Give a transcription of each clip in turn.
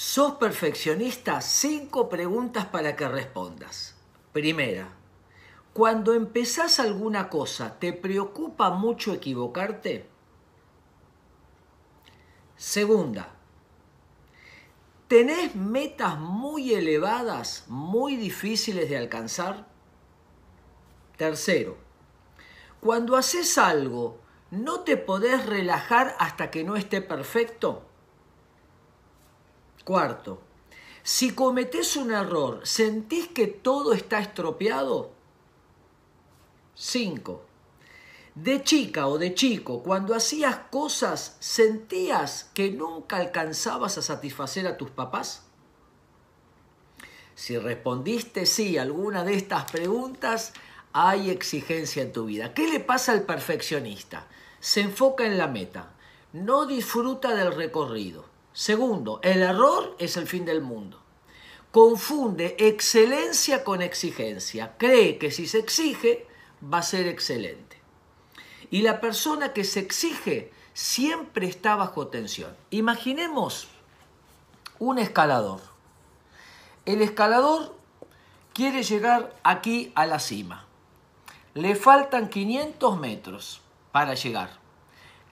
¿Sos perfeccionista? Cinco preguntas para que respondas. Primera, cuando empezás alguna cosa, ¿te preocupa mucho equivocarte? Segunda, ¿tenés metas muy elevadas, muy difíciles de alcanzar? Tercero, cuando haces algo, ¿no te podés relajar hasta que no esté perfecto? Cuarto, si cometés un error, ¿sentís que todo está estropeado? Cinco, de chica o de chico, cuando hacías cosas, ¿sentías que nunca alcanzabas a satisfacer a tus papás? Si respondiste sí a alguna de estas preguntas, hay exigencia en tu vida. ¿Qué le pasa al perfeccionista? Se enfoca en la meta, no disfruta del recorrido. Segundo, el error es el fin del mundo. Confunde excelencia con exigencia. Cree que si se exige, va a ser excelente. Y la persona que se exige siempre está bajo tensión. Imaginemos un escalador. El escalador quiere llegar aquí a la cima. Le faltan 500 metros para llegar.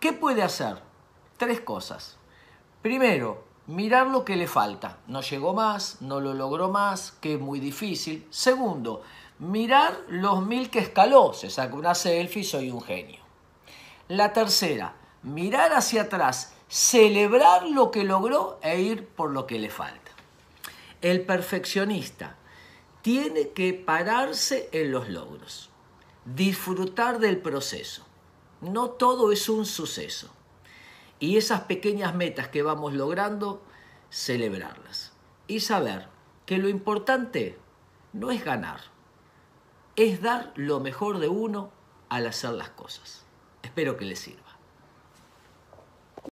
¿Qué puede hacer? Tres cosas. Primero, mirar lo que le falta. No llegó más, no lo logró más, que es muy difícil. Segundo, mirar los mil que escaló. Se saca una selfie, soy un genio. La tercera, mirar hacia atrás, celebrar lo que logró e ir por lo que le falta. El perfeccionista tiene que pararse en los logros disfrutar del proceso. No todo es un suceso. Y esas pequeñas metas que vamos logrando, celebrarlas. Y saber que lo importante no es ganar, es dar lo mejor de uno al hacer las cosas. Espero que les sirva.